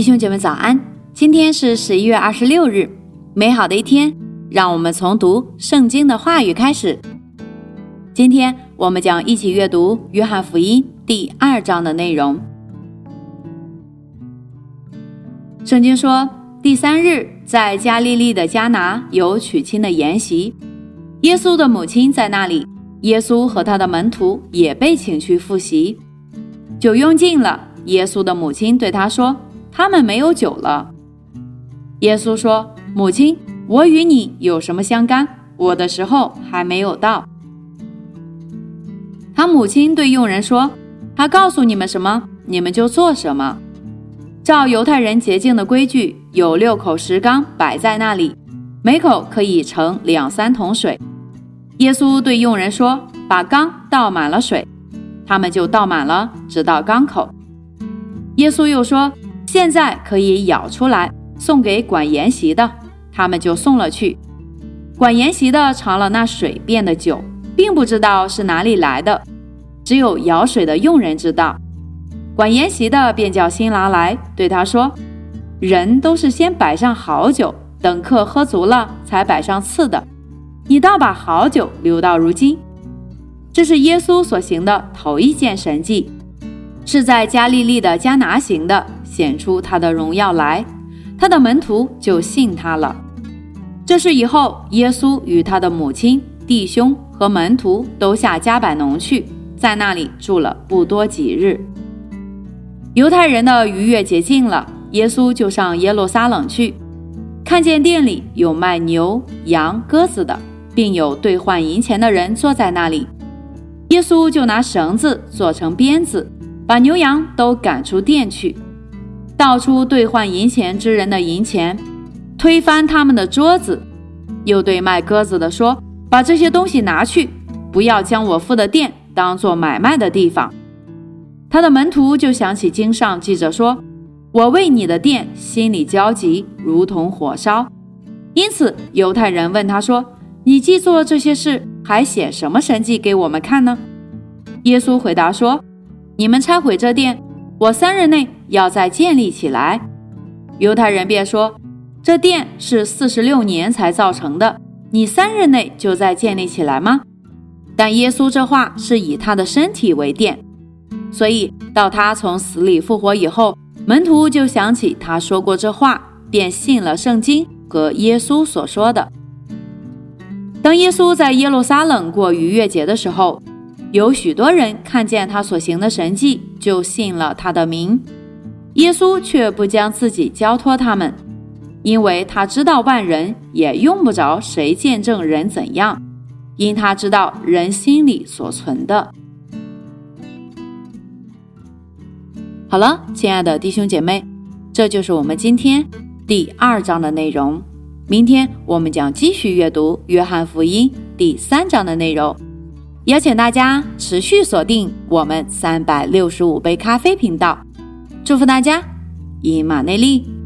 弟兄姐妹早安，今天是十一月二十六日，美好的一天，让我们从读圣经的话语开始。今天我们将一起阅读约翰福音第二章的内容。圣经说，第三日在加利利的迦拿有娶亲的筵席，耶稣的母亲在那里，耶稣和他的门徒也被请去赴席。酒用尽了，耶稣的母亲对他说。他们没有酒了。耶稣说：“母亲，我与你有什么相干？我的时候还没有到。”他母亲对佣人说：“他告诉你们什么，你们就做什么。照犹太人洁净的规矩，有六口石缸摆在那里，每口可以盛两三桶水。”耶稣对佣人说：“把缸倒满了水。”他们就倒满了，直到缸口。耶稣又说。现在可以舀出来送给管筵席的，他们就送了去。管筵席的尝了那水变的酒，并不知道是哪里来的，只有舀水的佣人知道。管筵席的便叫新郎来，对他说：“人都是先摆上好酒，等客喝足了才摆上次的，你倒把好酒留到如今。”这是耶稣所行的头一件神迹，是在加利利的加拿行的。显出他的荣耀来，他的门徒就信他了。这是以后，耶稣与他的母亲、弟兄和门徒都下加百农去，在那里住了不多几日。犹太人的逾越节近了，耶稣就上耶路撒冷去，看见店里有卖牛、羊、鸽子的，并有兑换银钱的人坐在那里。耶稣就拿绳子做成鞭子，把牛羊都赶出店去。倒出兑换银钱之人的银钱，推翻他们的桌子，又对卖鸽子的说：“把这些东西拿去，不要将我父的店当做买卖的地方。”他的门徒就想起经上记着说：“我为你的店心里焦急，如同火烧。”因此犹太人问他说：“你既做这些事，还显什么神迹给我们看呢？”耶稣回答说：“你们拆毁这店。”我三日内要再建立起来，犹太人便说：“这殿是四十六年才造成的，你三日内就再建立起来吗？”但耶稣这话是以他的身体为殿，所以到他从死里复活以后，门徒就想起他说过这话，便信了圣经和耶稣所说的。当耶稣在耶路撒冷过逾越节的时候。有许多人看见他所行的神迹，就信了他的名。耶稣却不将自己交托他们，因为他知道万人也用不着谁见证人怎样，因他知道人心里所存的。好了，亲爱的弟兄姐妹，这就是我们今天第二章的内容。明天我们将继续阅读约翰福音第三章的内容。邀请大家持续锁定我们三百六十五杯咖啡频道，祝福大家，以马内利。